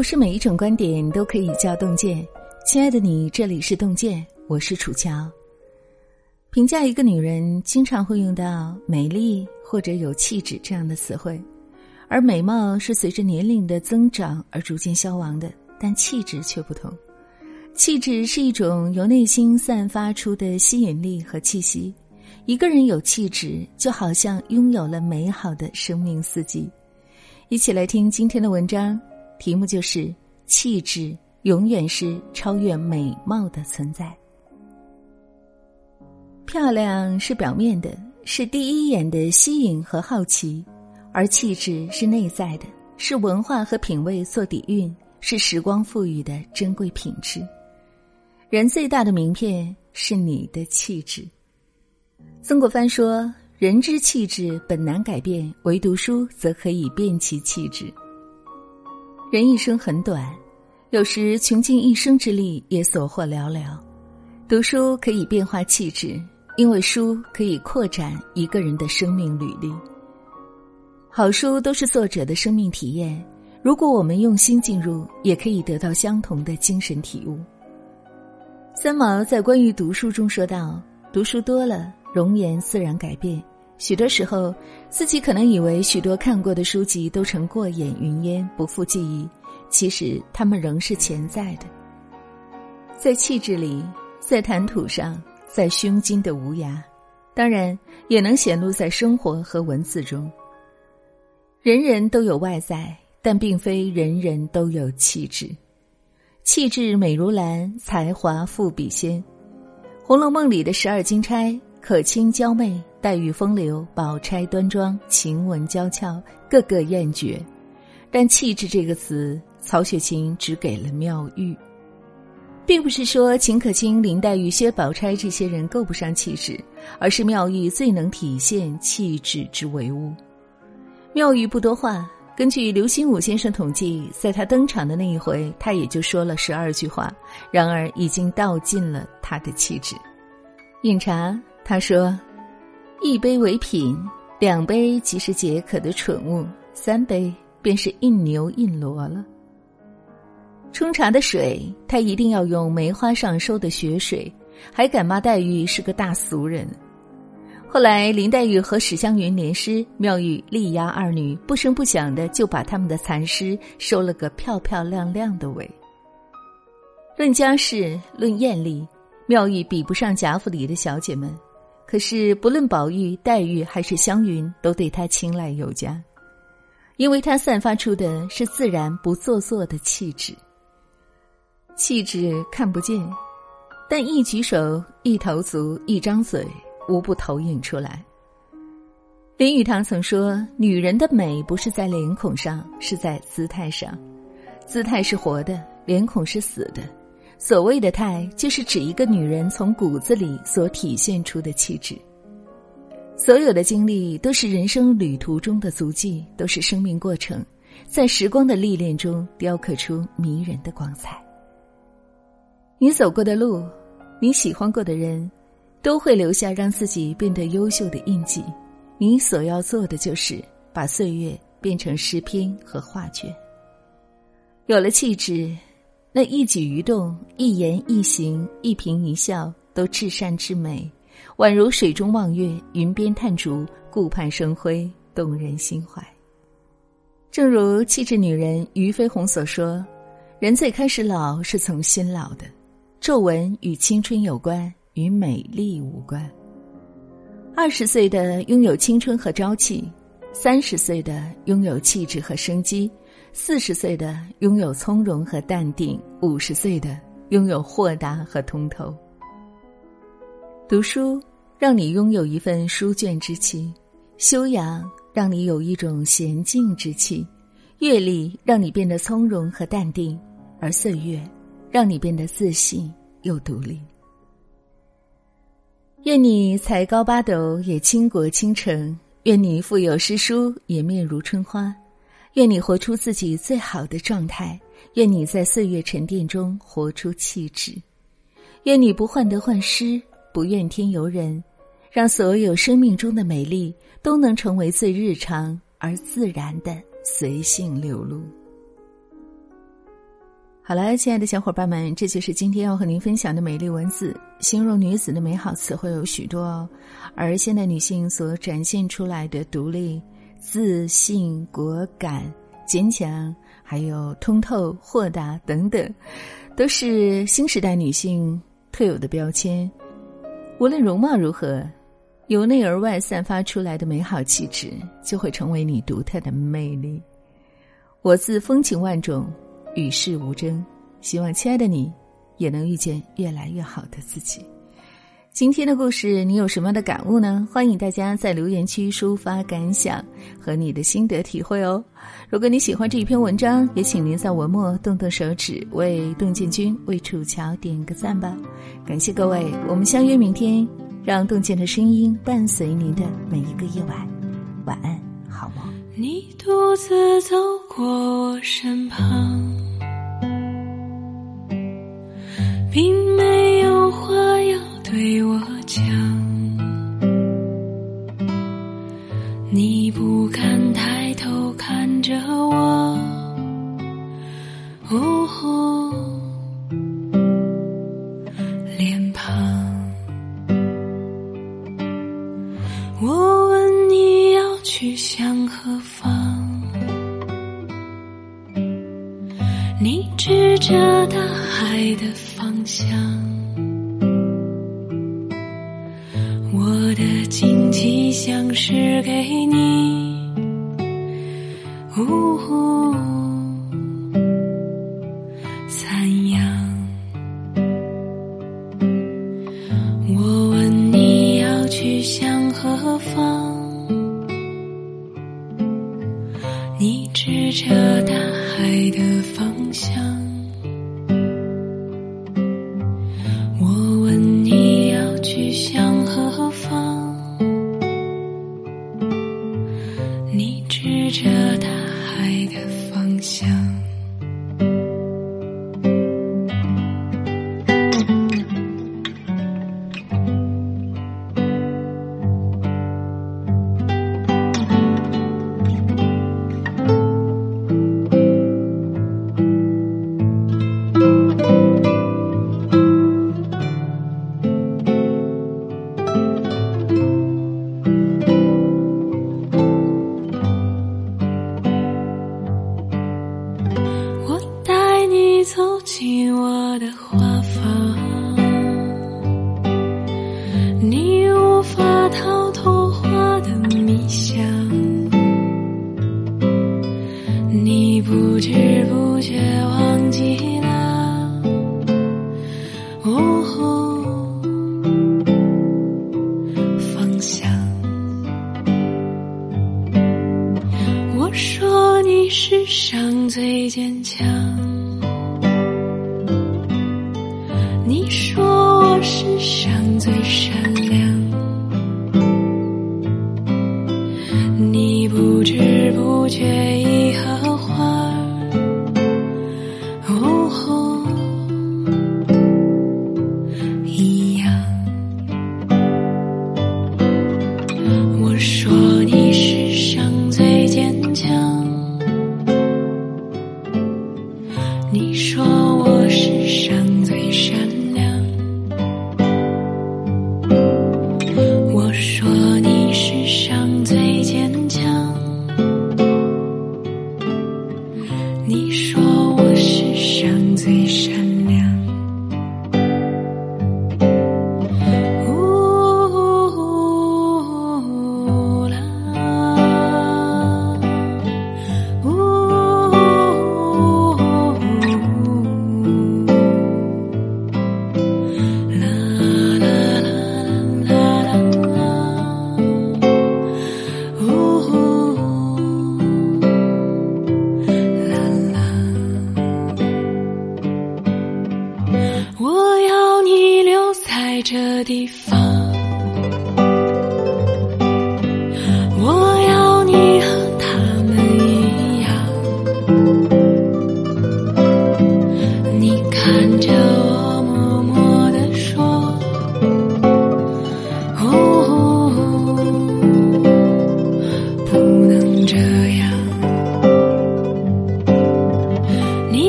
不是每一种观点都可以叫洞见。亲爱的你，这里是洞见，我是楚乔。评价一个女人，经常会用到美丽或者有气质这样的词汇，而美貌是随着年龄的增长而逐渐消亡的，但气质却不同。气质是一种由内心散发出的吸引力和气息。一个人有气质，就好像拥有了美好的生命四季。一起来听今天的文章，题目就是“气质永远是超越美貌的存在”。漂亮是表面的，是第一眼的吸引和好奇；而气质是内在的，是文化和品味所底蕴，是时光赋予的珍贵品质。人最大的名片是你的气质。曾国藩说：“人之气质本难改变，唯读书则可以变其气质。”人一生很短，有时穷尽一生之力也所获寥寥。读书可以变化气质，因为书可以扩展一个人的生命履历。好书都是作者的生命体验，如果我们用心进入，也可以得到相同的精神体悟。三毛在关于读书中说道：“读书多了。”容颜自然改变，许多时候，自己可能以为许多看过的书籍都成过眼云烟，不复记忆，其实他们仍是潜在的。在气质里，在谈吐上，在胸襟的无涯，当然也能显露在生活和文字中。人人都有外在，但并非人人都有气质。气质美如兰，才华富比仙。《红楼梦》里的十二金钗。可卿娇媚，黛玉风流，宝钗端庄，晴雯娇俏，个个艳绝。但气质这个词，曹雪芹只给了妙玉，并不是说秦可卿、林黛玉、薛宝钗这些人够不上气质，而是妙玉最能体现气质之为物。妙玉不多话，根据刘心武先生统计，在他登场的那一回，他也就说了十二句话，然而已经道尽了他的气质。饮茶。他说：“一杯为品，两杯即是解渴的蠢物，三杯便是印牛印骡了。冲茶的水，他一定要用梅花上收的雪水，还敢骂黛玉是个大俗人。后来林黛玉和史湘云联诗，妙玉力压二女，不声不响的就把他们的残诗收了个漂漂亮亮的尾。论家世，论艳丽，妙玉比不上贾府里的小姐们。”可是，不论宝玉、黛玉还是湘云，都对他青睐有加，因为他散发出的是自然不做作的气质。气质看不见，但一举手、一投足、一张嘴，无不投影出来。林语堂曾说：“女人的美不是在脸孔上，是在姿态上。姿态是活的，脸孔是死的。”所谓的“态”，就是指一个女人从骨子里所体现出的气质。所有的经历都是人生旅途中的足迹，都是生命过程，在时光的历练中雕刻出迷人的光彩。你走过的路，你喜欢过的人，都会留下让自己变得优秀的印记。你所要做的，就是把岁月变成诗篇和画卷。有了气质。那一举一动、一言一行、一颦一笑，都至善至美，宛如水中望月、云边探竹、顾盼生辉，动人心怀。正如气质女人俞飞鸿所说：“人最开始老，是从心老的。皱纹与青春有关，与美丽无关。二十岁的拥有青春和朝气，三十岁的拥有气质和生机。”四十岁的拥有从容和淡定，五十岁的拥有豁达和通透。读书让你拥有一份书卷之气，修养让你有一种娴静之气，阅历让你变得从容和淡定，而岁月让你变得自信又独立。愿你才高八斗也倾国倾城，愿你腹有诗书也面如春花。愿你活出自己最好的状态，愿你在岁月沉淀中活出气质，愿你不患得患失，不怨天尤人，让所有生命中的美丽都能成为最日常而自然的随性流露。好了，亲爱的小伙伴们，这就是今天要和您分享的美丽文字。形容女子的美好词汇有许多哦，而现代女性所展现出来的独立、自信、果敢、坚强，还有通透、豁达等等，都是新时代女性特有的标签。无论容貌如何，由内而外散发出来的美好气质，就会成为你独特的魅力。我自风情万种。与世无争，希望亲爱的你也能遇见越来越好的自己。今天的故事，你有什么样的感悟呢？欢迎大家在留言区抒发感想和你的心得体会哦。如果你喜欢这一篇文章，也请您在文末动动手指为邓建军、为楚乔点个赞吧。感谢各位，我们相约明天，让邓健的声音伴随您的每一个夜晚。晚安，好梦。你独自走过我身旁。并没对我讲，你不敢抬头看着我，哦，脸庞。我问你要去向何方，你指着大海的。方向，我的惊奇像是给你，呜，赞扬。我问你要去向何方，你指着大海的方向。指着大海的方向。最坚强，你说我世上最善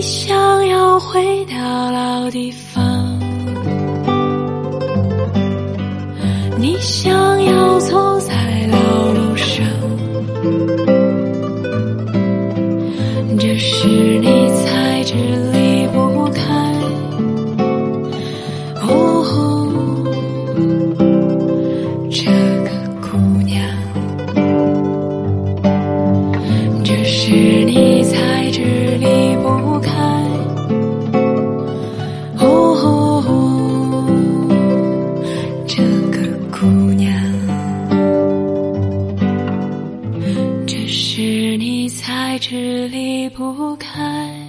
你想要回到老地方你想才知离不开。